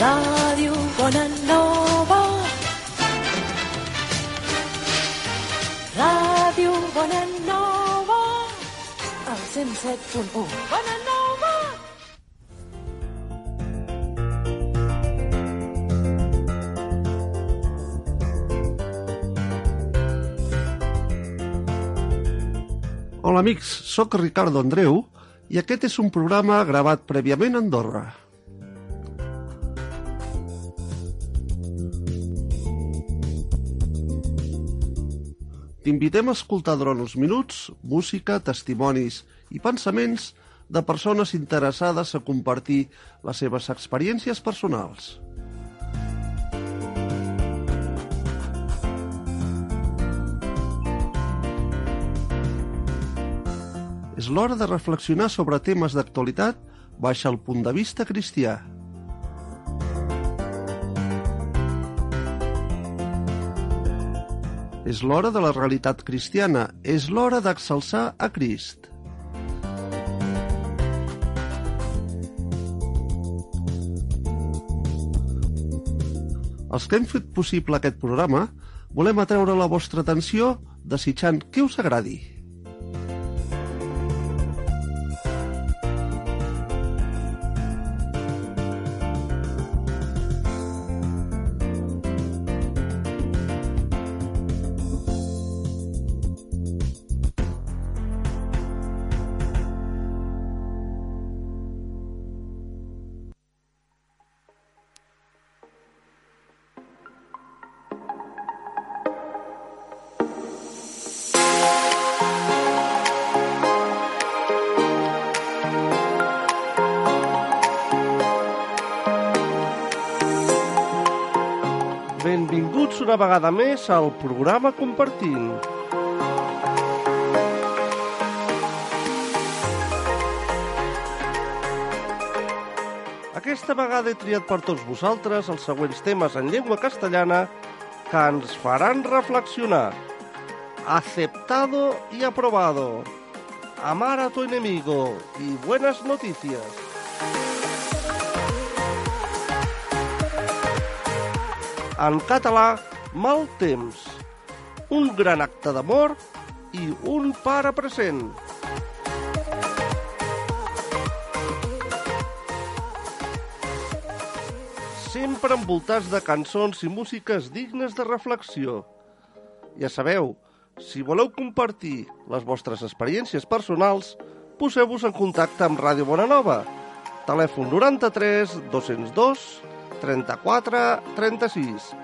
Ràdio Bonanova. Ràdio Bonanova. El 107.1. Bonanova. Hola amics, sóc Ricardo Andreu i aquest és un programa gravat prèviament a Andorra. T'invitem a escoltar durant uns minuts música, testimonis i pensaments de persones interessades a compartir les seves experiències personals. És l'hora de reflexionar sobre temes d'actualitat baix el punt de vista cristià. És l'hora de la realitat cristiana, és l'hora d'exalçar a Crist. Els que hem fet possible aquest programa volem atreure la vostra atenció desitjant que us agradi. Una vegada més al programa Compartint. Aquesta vegada he triat per tots vosaltres els següents temes en llengua castellana que ens faran reflexionar. Aceptado y aprobado. Amar a tu enemigo y buenas noticias. En català, mal temps. Un gran acte d'amor i un pare present. Sempre envoltats de cançons i músiques dignes de reflexió. Ja sabeu, si voleu compartir les vostres experiències personals, poseu-vos en contacte amb Ràdio Bonanova. Telèfon 93 202 34 36.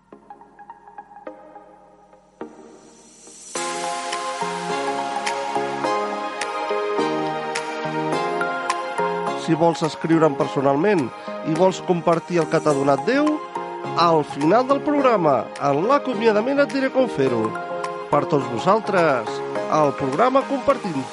Si vols escriure'm personalment i vols compartir el que t'ha donat Déu, al final del programa, en l'acomiadament et diré com fer-ho. Per tots vosaltres, el programa Compartint.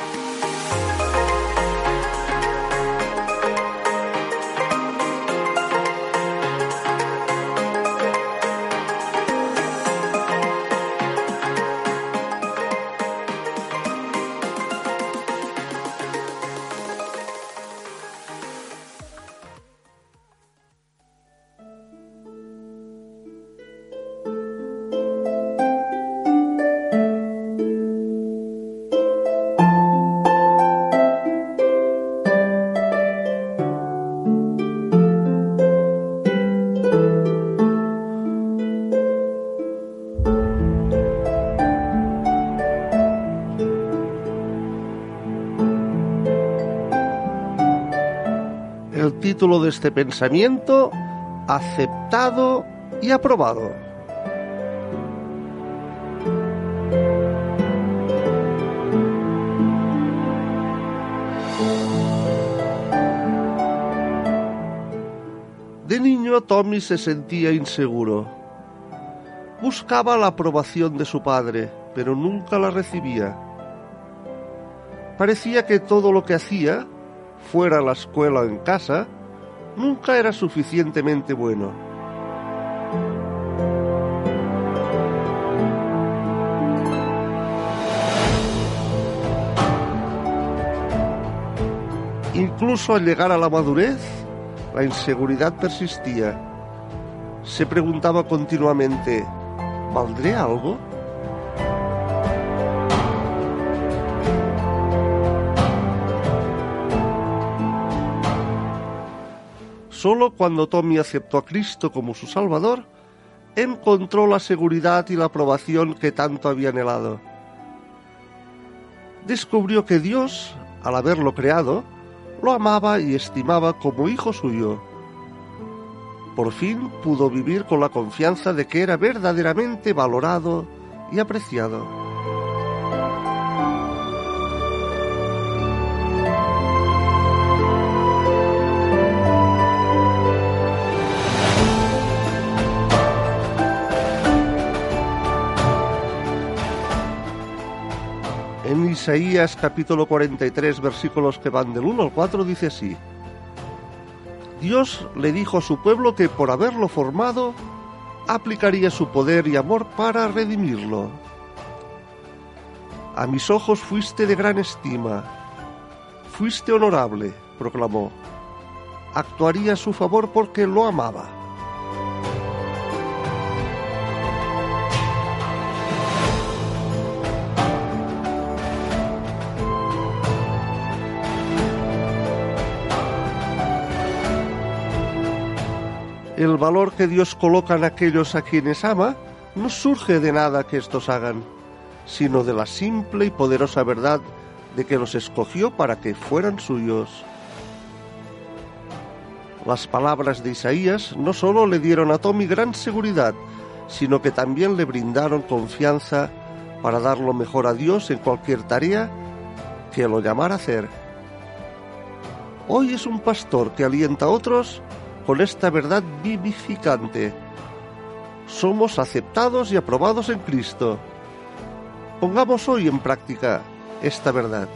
Título de este pensamiento, aceptado y aprobado. De niño Tommy se sentía inseguro. Buscaba la aprobación de su padre, pero nunca la recibía. Parecía que todo lo que hacía, fuera a la escuela o en casa, nunca era suficientemente bueno. Incluso al llegar a la madurez, la inseguridad persistía. Se preguntaba continuamente, ¿valdré algo? Solo cuando Tommy aceptó a Cristo como su Salvador, encontró la seguridad y la aprobación que tanto había anhelado. Descubrió que Dios, al haberlo creado, lo amaba y estimaba como hijo suyo. Por fin pudo vivir con la confianza de que era verdaderamente valorado y apreciado. Isaías capítulo 43 versículos que van del 1 al 4 dice así. Dios le dijo a su pueblo que por haberlo formado, aplicaría su poder y amor para redimirlo. A mis ojos fuiste de gran estima, fuiste honorable, proclamó. Actuaría a su favor porque lo amaba. El valor que Dios coloca en aquellos a quienes ama no surge de nada que estos hagan, sino de la simple y poderosa verdad de que los escogió para que fueran suyos. Las palabras de Isaías no solo le dieron a Tommy gran seguridad, sino que también le brindaron confianza para dar lo mejor a Dios en cualquier tarea que lo llamara a hacer. Hoy es un pastor que alienta a otros con esta verdad vivificante. Somos aceptados y aprobados en Cristo. Pongamos hoy en práctica esta verdad.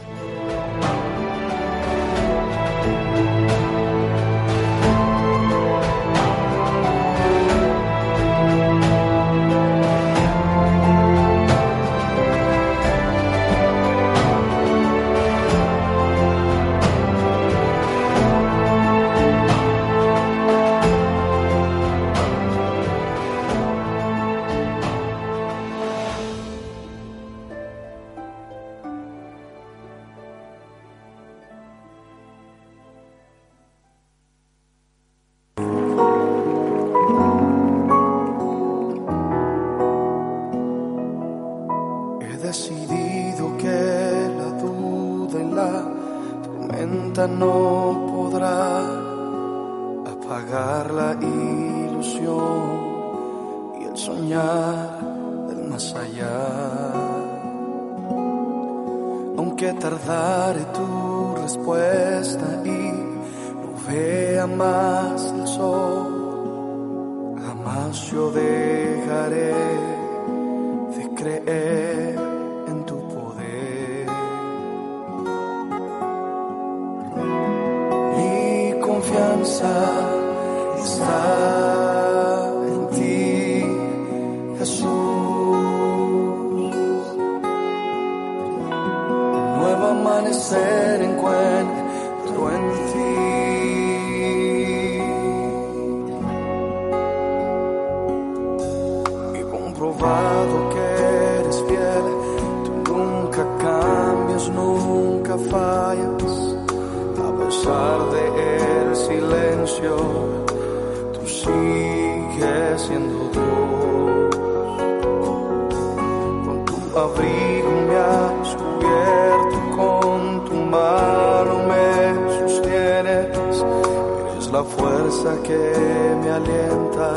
fuerza que me alienta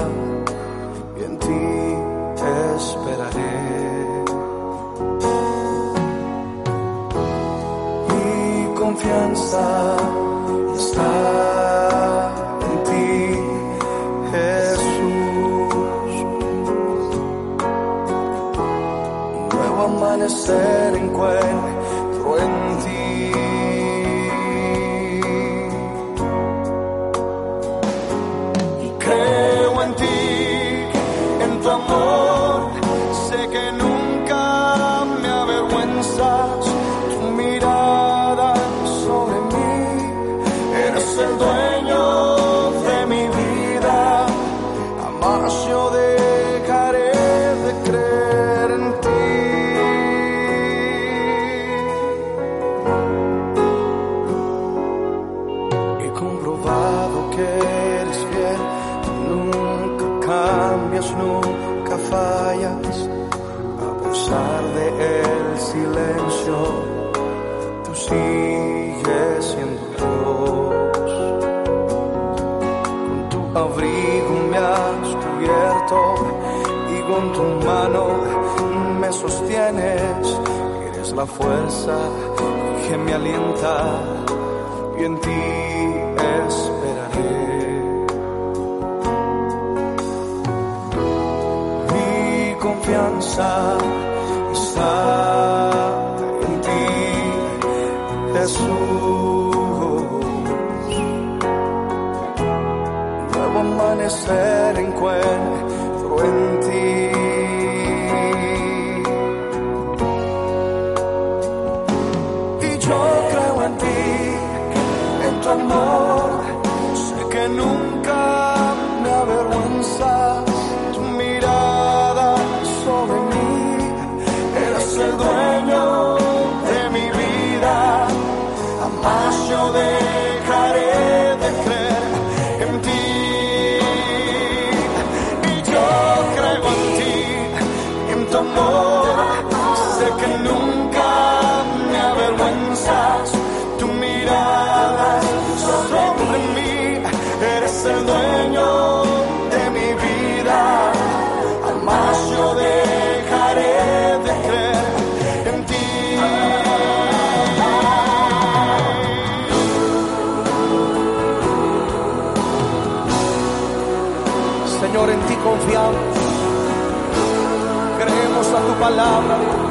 y en ti esperaré. Mi confianza está en ti, Jesús. Un nuevo amanecer encuentro la fuerza que me alienta y en ti esperaré. Mi confianza creemos a tu palabra.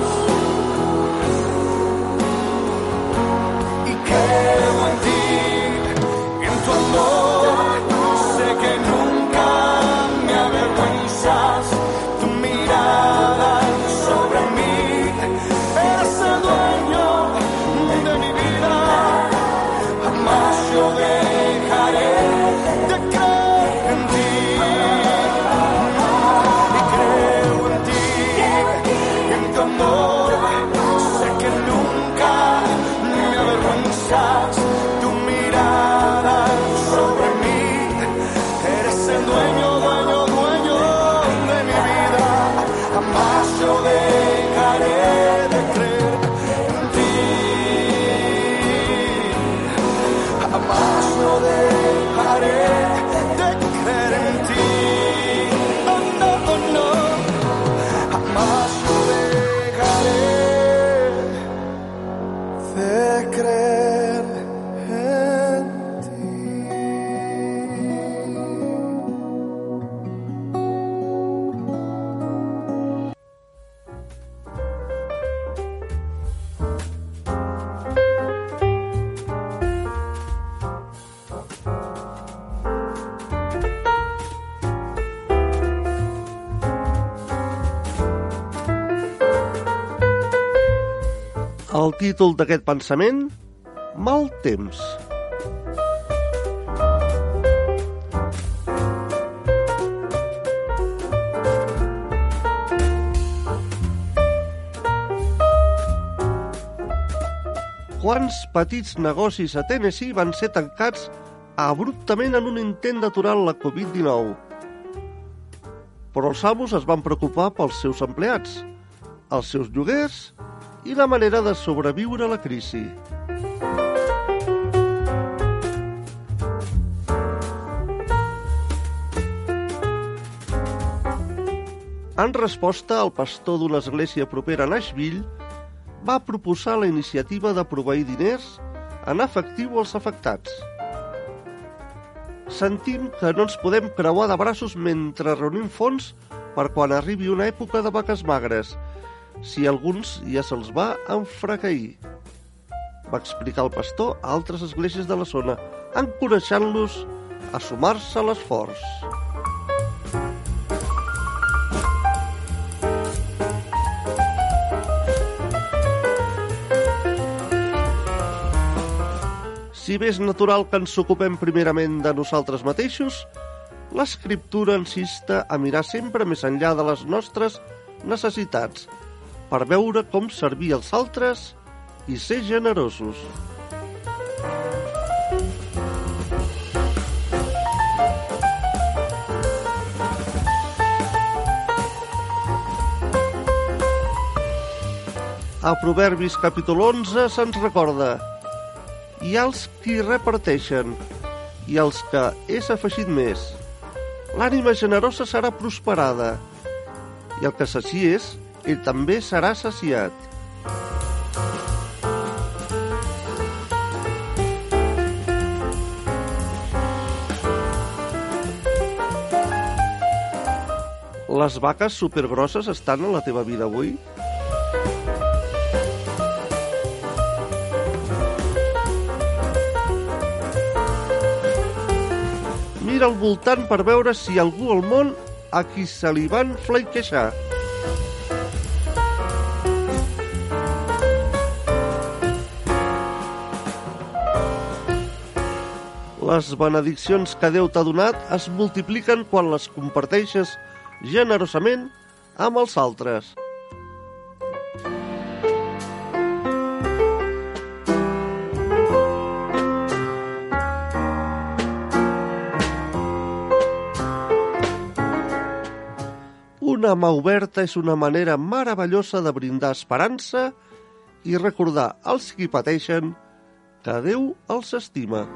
títol d'aquest pensament? Mal temps. Quants petits negocis a Tennessee van ser tancats abruptament en un intent d'aturar la Covid-19? Però els amos es van preocupar pels seus empleats, els seus lloguers i la manera de sobreviure a la crisi. En resposta, el pastor d'una església propera a Nashville va proposar la iniciativa de proveir diners en efectiu als afectats. Sentim que no ens podem creuar de braços mentre reunim fons per quan arribi una època de vaques magres si alguns ja se'ls va enfracair. Va explicar el pastor a altres esglésies de la zona, encoratjant-los a sumar-se a l'esforç. Si bé és natural que ens ocupem primerament de nosaltres mateixos, l'escriptura insista a mirar sempre més enllà de les nostres necessitats per veure com servir els altres i ser generosos. A Proverbis capítol 11 se'ns recorda hi ha els qui reparteixen i els que és afegit més. L'ànima generosa serà prosperada i el que sacies, ell també serà saciat. Les vaques supergrosses estan a la teva vida avui? Mira al voltant per veure si algú al món a qui se li van flanquejar. Les benediccions que Déu t'ha donat es multipliquen quan les comparteixes generosament amb els altres. Una mà oberta és una manera meravellosa de brindar esperança i recordar als qui pateixen que Déu els estima.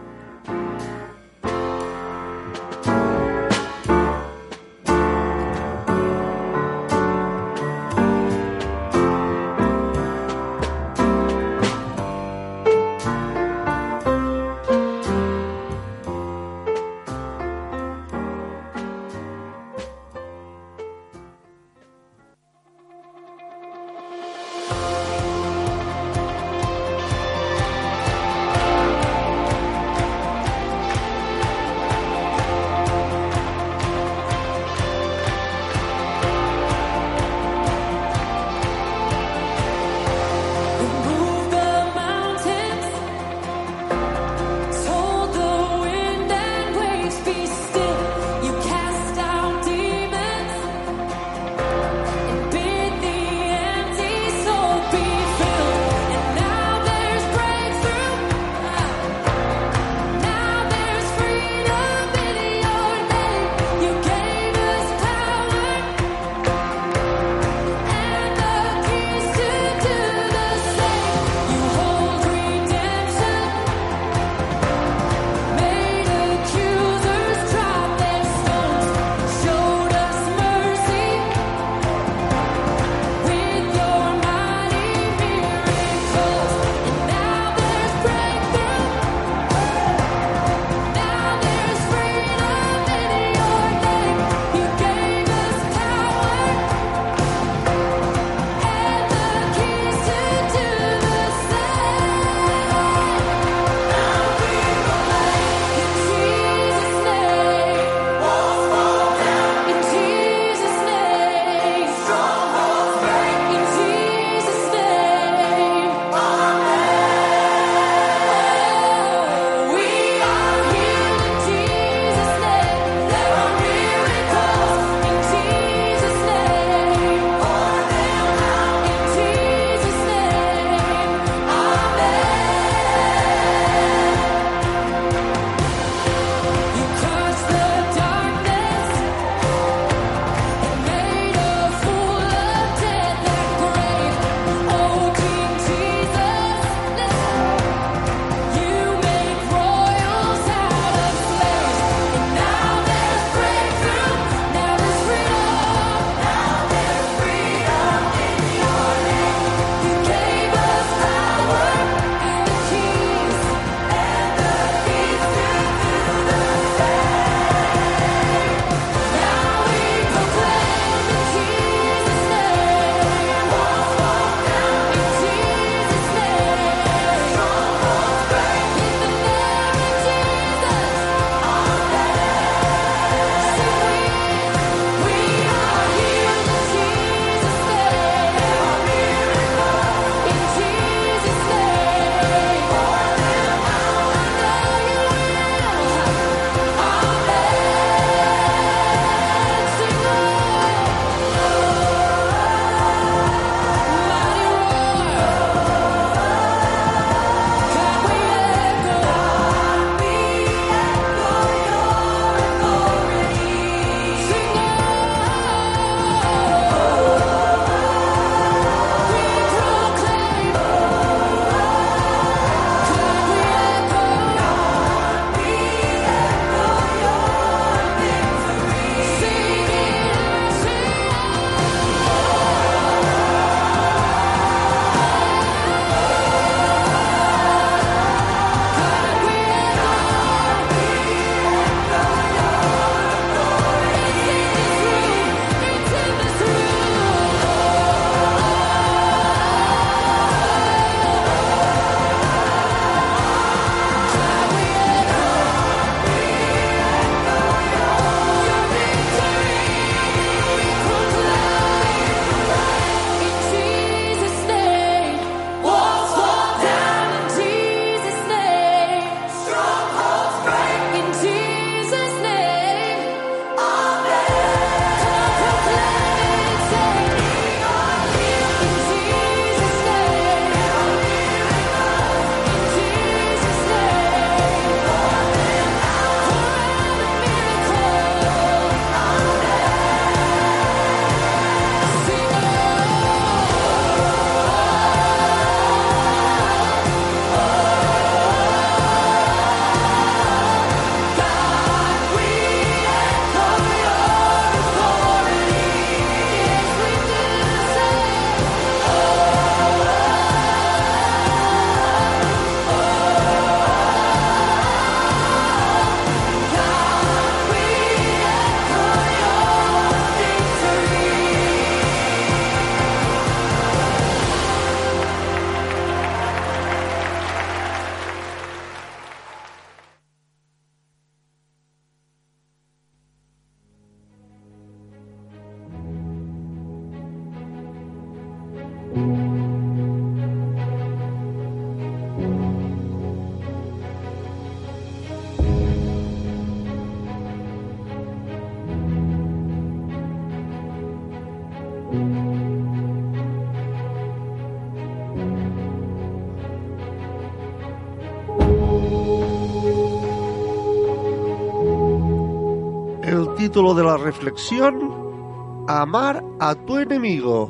Título de la reflexión, Amar a tu enemigo.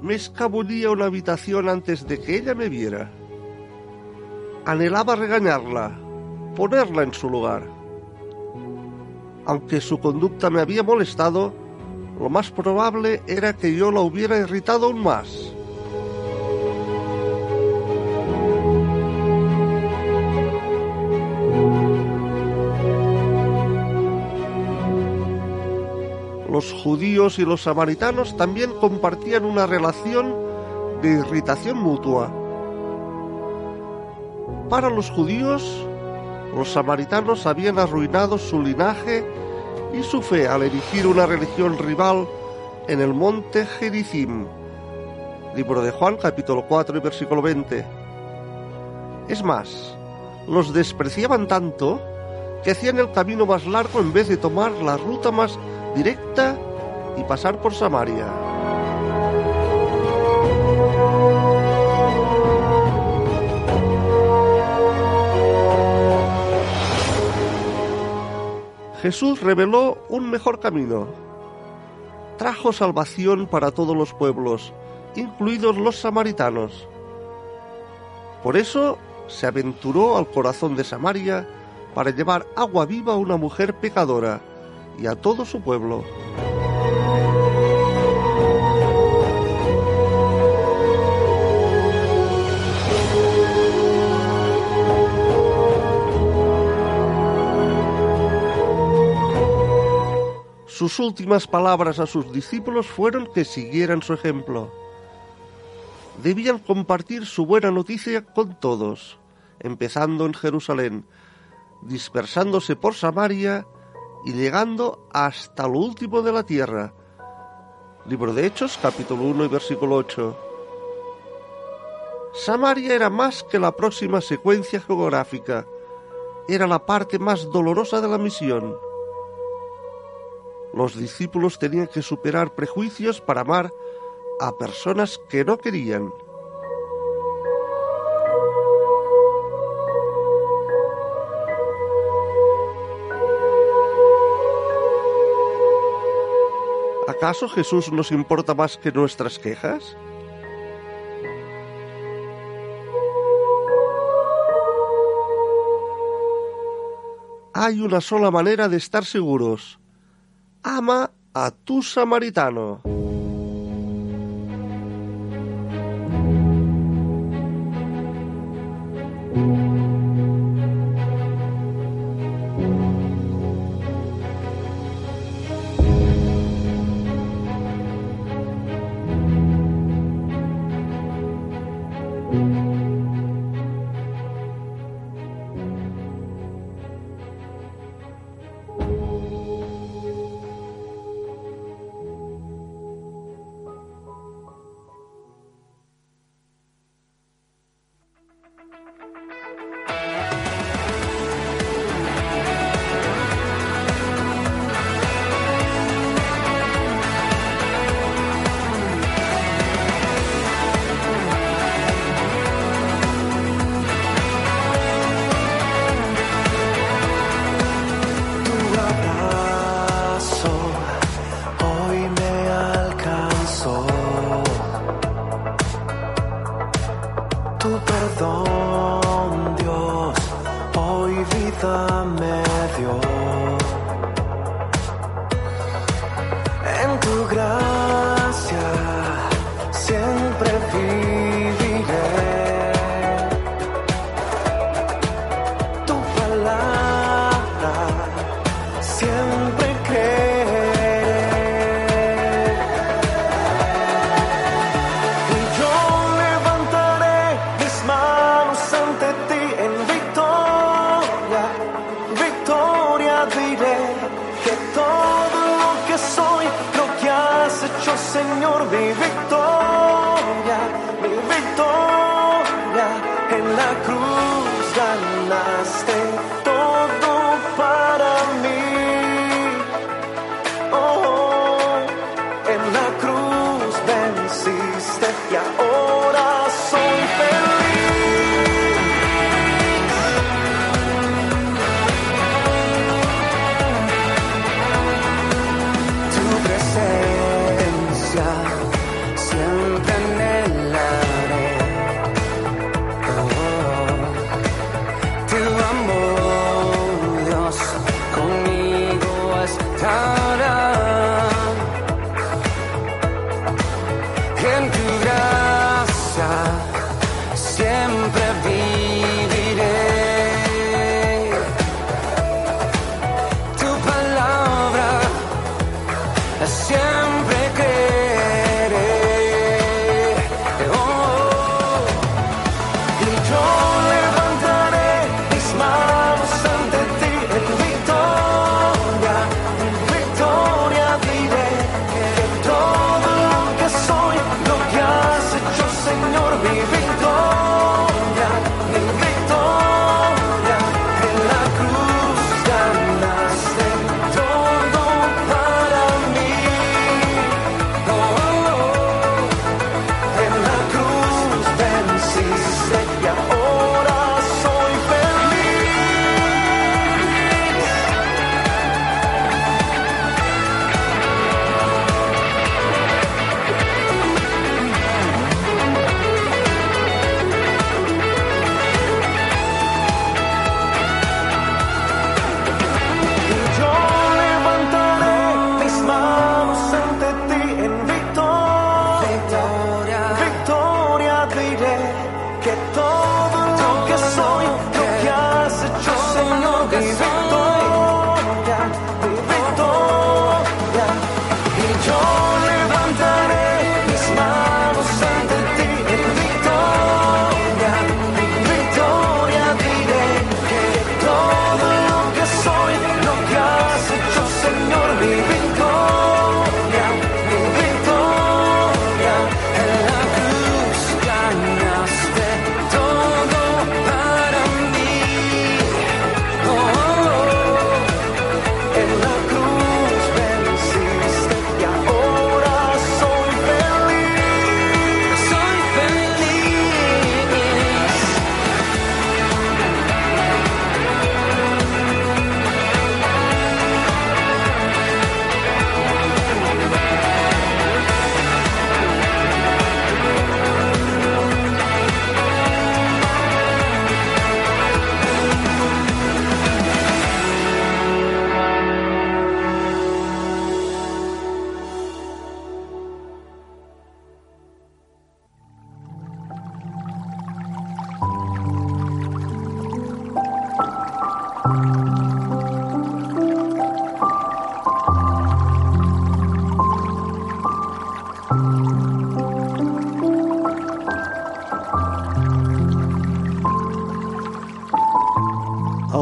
Me escabullía una habitación antes de que ella me viera. Anhelaba regañarla, ponerla en su lugar. Aunque su conducta me había molestado, lo más probable era que yo la hubiera irritado aún más. Los judíos y los samaritanos también compartían una relación de irritación mutua. Para los judíos, los samaritanos habían arruinado su linaje y su fe al erigir una religión rival en el monte Gerizim. Libro de Juan capítulo 4 y versículo 20. Es más, los despreciaban tanto que hacían el camino más largo en vez de tomar la ruta más directa y pasar por Samaria. Jesús reveló un mejor camino. Trajo salvación para todos los pueblos, incluidos los samaritanos. Por eso se aventuró al corazón de Samaria para llevar agua viva a una mujer pecadora y a todo su pueblo. Sus últimas palabras a sus discípulos fueron que siguieran su ejemplo. Debían compartir su buena noticia con todos, empezando en Jerusalén, dispersándose por Samaria y llegando hasta lo último de la tierra. Libro de Hechos, capítulo 1 y versículo 8. Samaria era más que la próxima secuencia geográfica, era la parte más dolorosa de la misión. Los discípulos tenían que superar prejuicios para amar a personas que no querían. ¿Acaso Jesús nos importa más que nuestras quejas? Hay una sola manera de estar seguros. Ama a tu samaritano.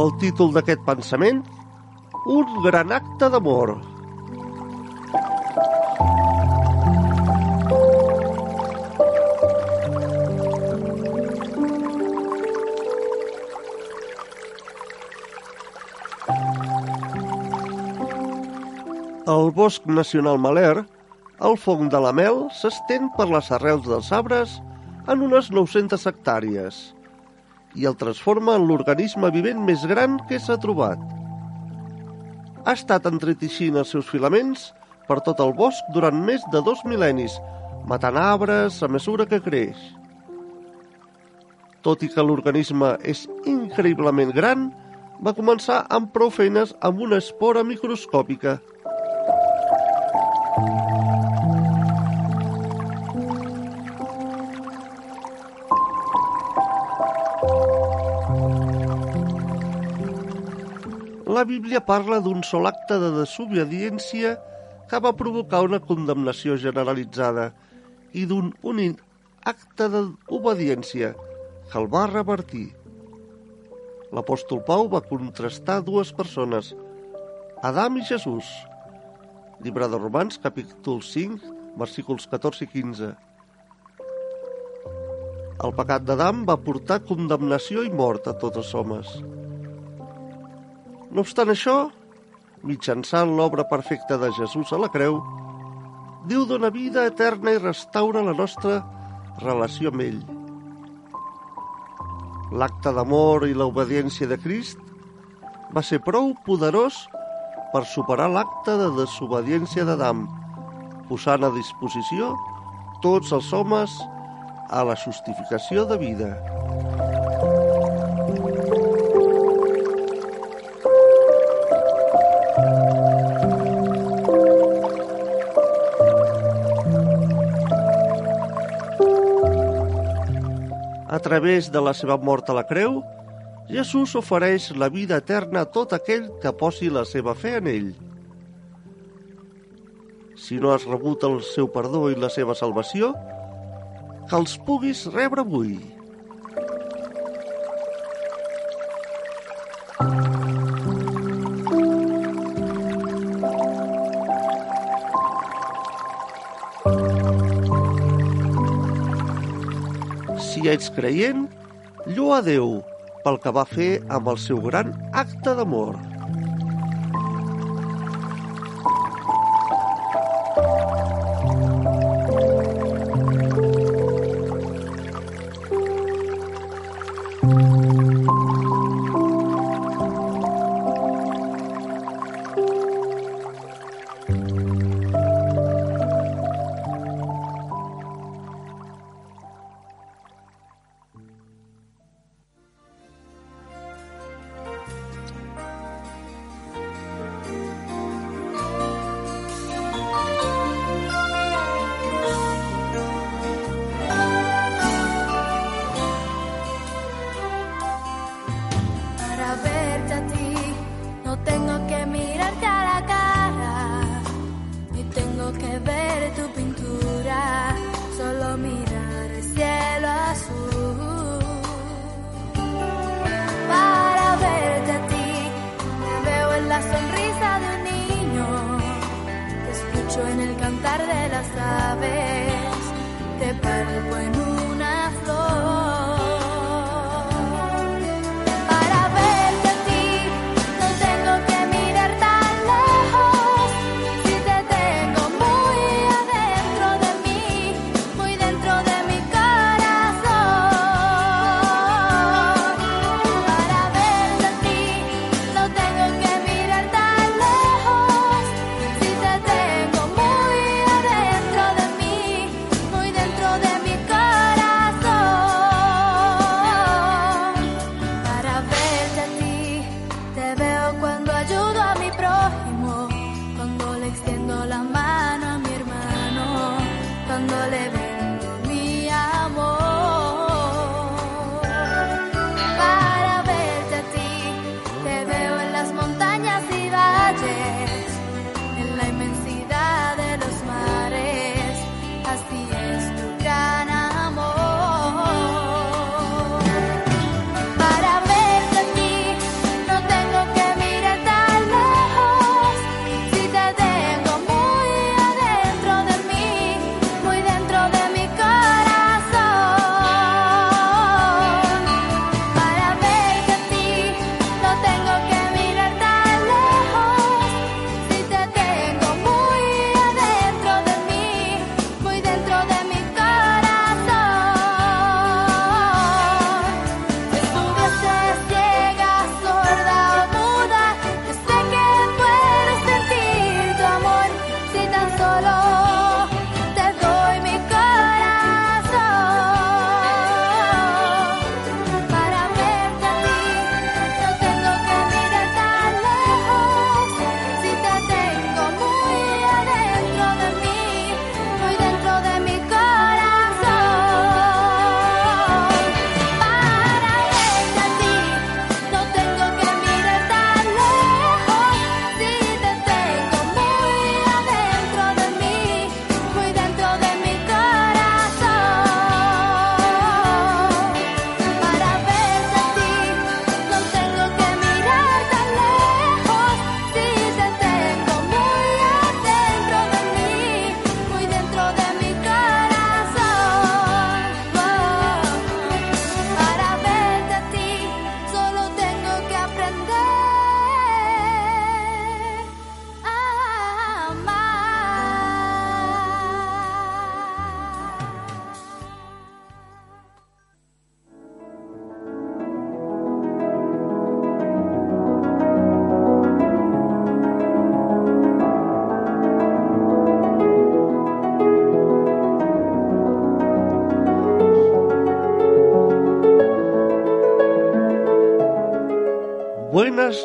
El títol d'aquest pensament, Un gran acte d'amor. Al Bosc Nacional Maler, el fong de la mel s'estén per les arrels dels arbres en unes 900 hectàrees i el transforma en l'organisme vivent més gran que s'ha trobat. Ha estat entreteixint els seus filaments per tot el bosc durant més de dos mil·lennis, matant arbres a mesura que creix. Tot i que l'organisme és increïblement gran, va començar amb prou feines amb una espora microscòpica. La Bíblia parla d'un sol acte de desobediència que va provocar una condemnació generalitzada i d'un únic acte d'obediència que el va revertir. L'apòstol Pau va contrastar dues persones, Adam i Jesús. Llibre de Romans, capítol 5, versículos 14 i 15. El pecat d'Adam va portar condemnació i mort a tots els homes. No obstant això, mitjançant l'obra perfecta de Jesús a la creu, Déu dona vida eterna i restaura la nostra relació amb ell. L'acte d'amor i l'obediència de Crist va ser prou poderós per superar l'acte de desobediència d'Adam, posant a disposició tots els homes a la justificació de vida. A través de la seva mort a la creu, Jesús ofereix la vida eterna a tot aquell que posi la seva fe en ell. Si no has rebut el seu perdó i la seva salvació, que els puguis rebre avui. Si ets creient, lloa Déu pel que va fer amb el seu gran acte d'amor.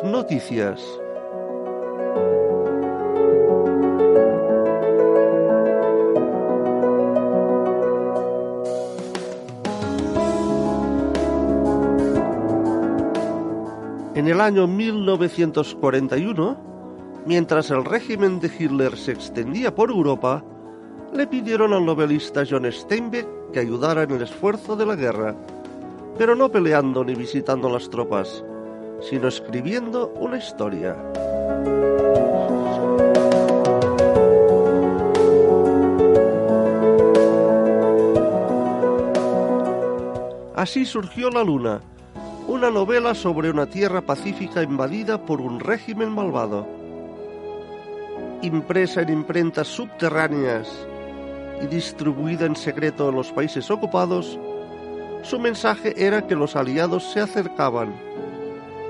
Noticias. En el año 1941, mientras el régimen de Hitler se extendía por Europa, le pidieron al novelista John Steinbeck que ayudara en el esfuerzo de la guerra, pero no peleando ni visitando las tropas, sino escribiendo una historia. Así surgió La Luna, una novela sobre una tierra pacífica invadida por un régimen malvado. Impresa en imprentas subterráneas y distribuida en secreto en los países ocupados, su mensaje era que los aliados se acercaban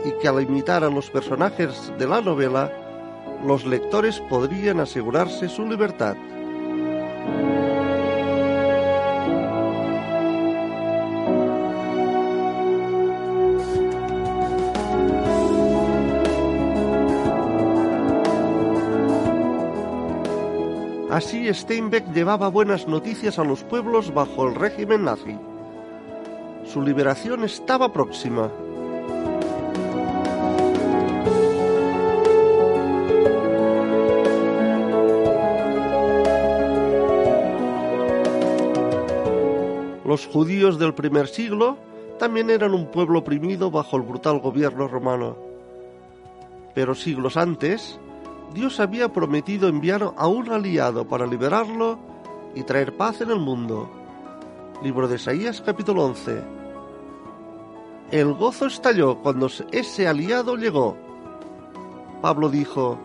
y que al imitar a los personajes de la novela, los lectores podrían asegurarse su libertad. Así Steinbeck llevaba buenas noticias a los pueblos bajo el régimen nazi. Su liberación estaba próxima. Los judíos del primer siglo también eran un pueblo oprimido bajo el brutal gobierno romano. Pero siglos antes, Dios había prometido enviar a un aliado para liberarlo y traer paz en el mundo. Libro de Isaías capítulo 11. El gozo estalló cuando ese aliado llegó. Pablo dijo,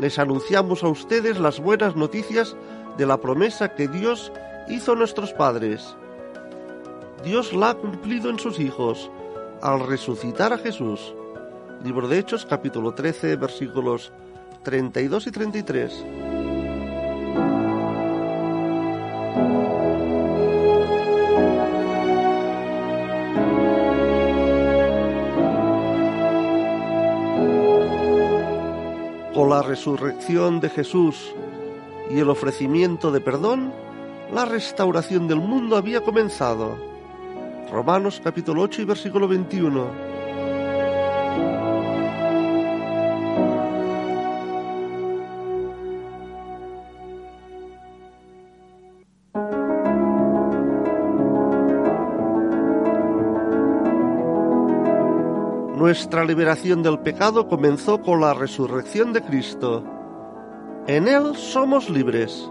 les anunciamos a ustedes las buenas noticias de la promesa que Dios hizo a nuestros padres. Dios la ha cumplido en sus hijos al resucitar a Jesús. Libro de Hechos capítulo 13 versículos 32 y 33. Con la resurrección de Jesús y el ofrecimiento de perdón, la restauración del mundo había comenzado. Romanos capítulo 8 y versículo 21. Nuestra liberación del pecado comenzó con la resurrección de Cristo. En Él somos libres.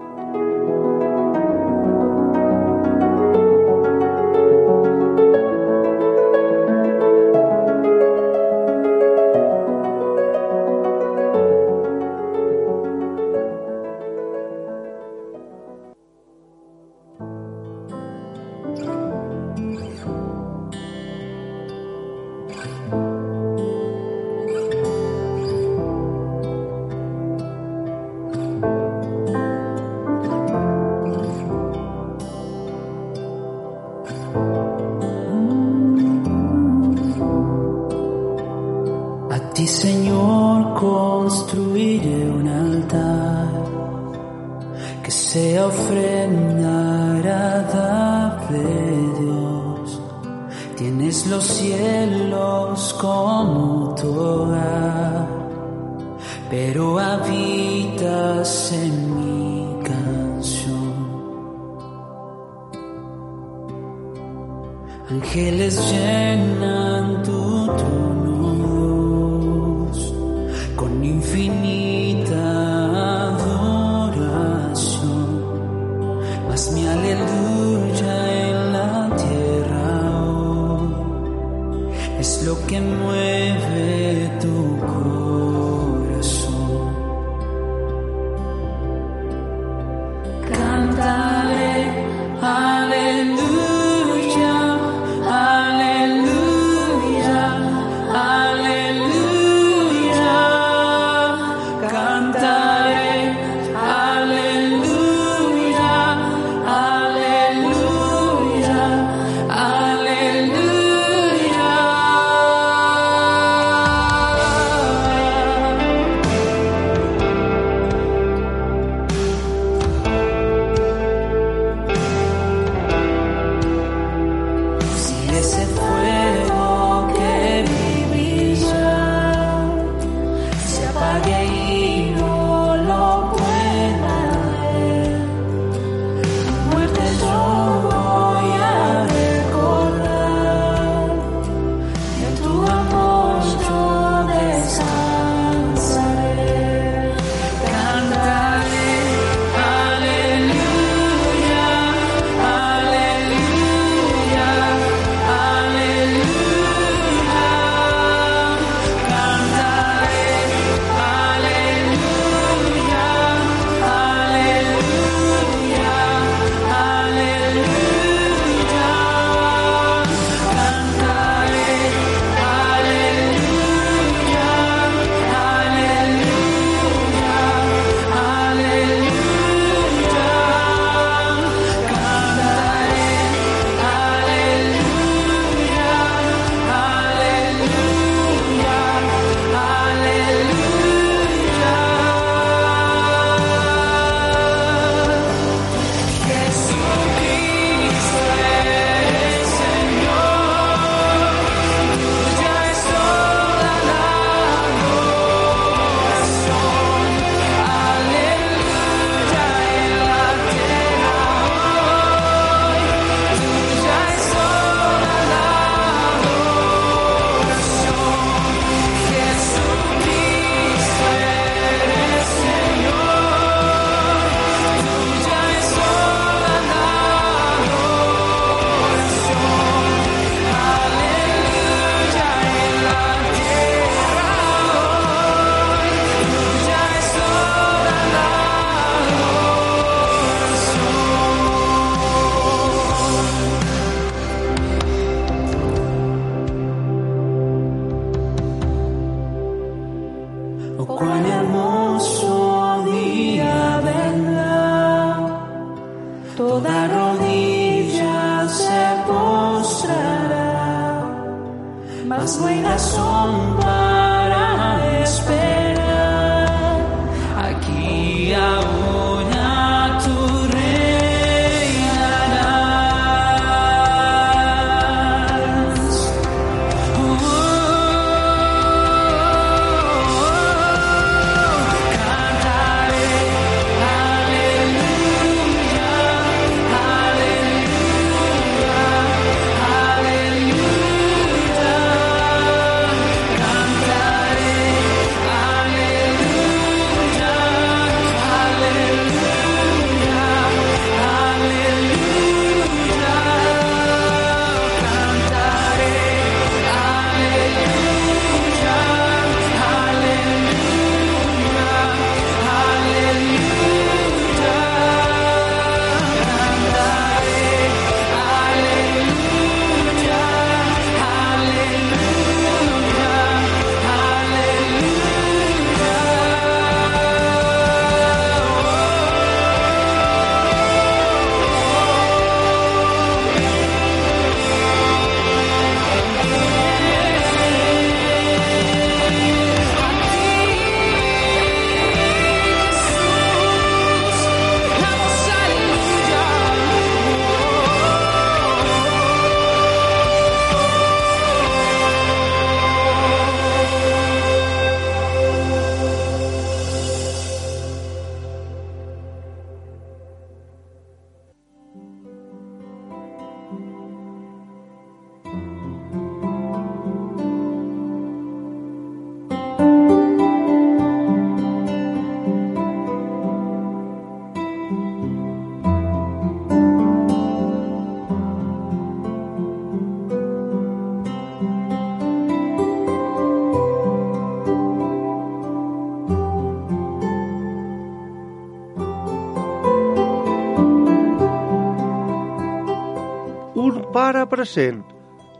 Present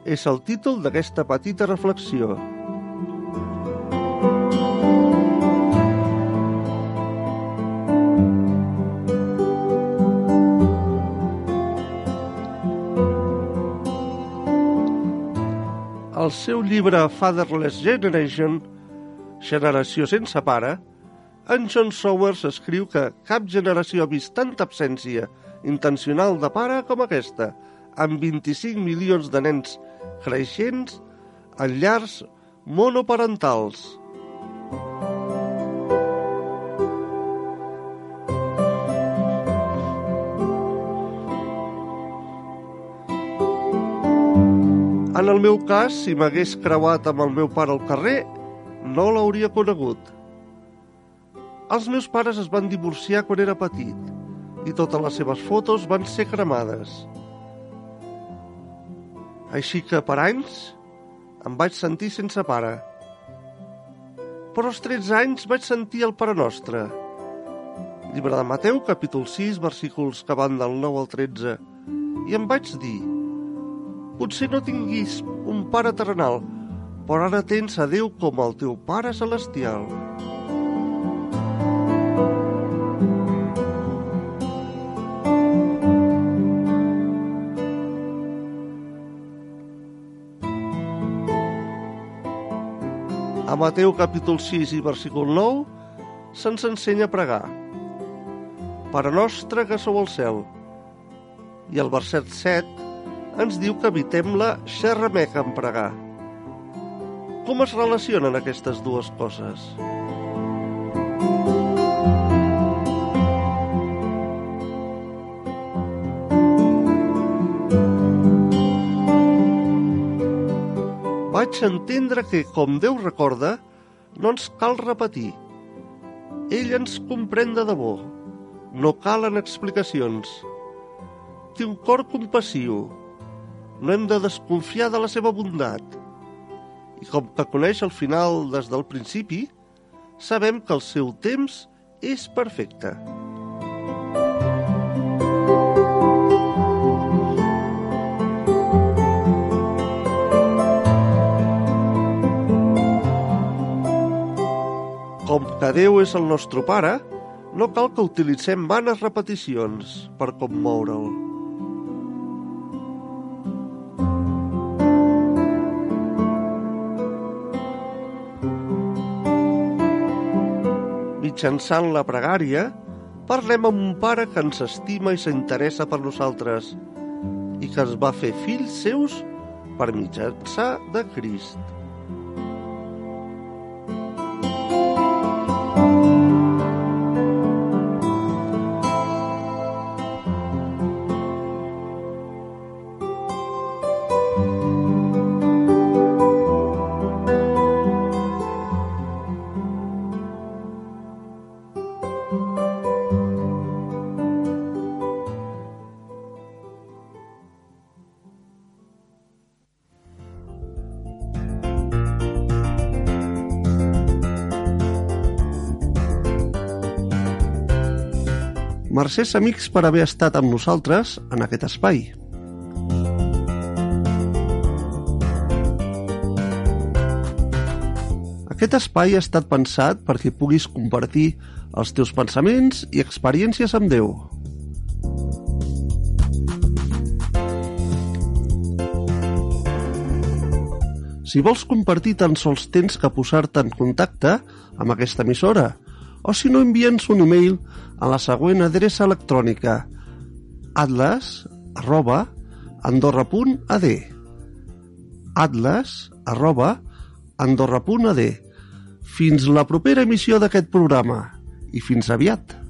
és el títol d'aquesta petita reflexió. Al seu llibre Fatherless Generation, Generació sense pare, en John Sowers escriu que cap generació ha vist tanta absència intencional de pare com aquesta, amb 25 milions de nens creixents en llars monoparentals. En el meu cas, si m'hagués creuat amb el meu pare al carrer, no l'hauria conegut. Els meus pares es van divorciar quan era petit i totes les seves fotos van ser cremades. Així que per anys em vaig sentir sense pare. Però als 13 anys vaig sentir el Pare Nostre. Llibre de Mateu, capítol 6, versículos que van del 9 al 13. I em vaig dir, potser no tinguis un pare terrenal, però ara tens a Déu com el teu pare celestial. A Mateu capítol 6 i versícul 9 se'ns ensenya a pregar. Pare nostre que sou al cel. I el verset 7 ens diu que evitem la xerrameca en pregar. Com es relacionen aquestes dues coses? Vaig entendre que, com Déu recorda, no ens cal repetir. Ell ens comprèn de debò. No calen explicacions. Té un cor compassiu. No hem de desconfiar de la seva bondat. I com que coneix el final des del principi, sabem que el seu temps és perfecte. Com que Déu és el nostre pare, no cal que utilitzem vanes repeticions per commoure'l. Mitjançant la pregària, parlem amb un pare que ens estima i s'interessa per nosaltres i que ens va fer fills seus per mitjançar de Crist. Mercès amics per haver estat amb nosaltres en aquest espai. Aquest espai ha estat pensat perquè puguis compartir els teus pensaments i experiències amb Déu. Si vols compartir tan sols tens que posar-te en contacte amb aquesta emissora o si no envia'ns un email a la següent adreça electrònica atlas arroba andorra.ad atlas arroba andorra.ad Fins la propera emissió d'aquest programa. I fins aviat!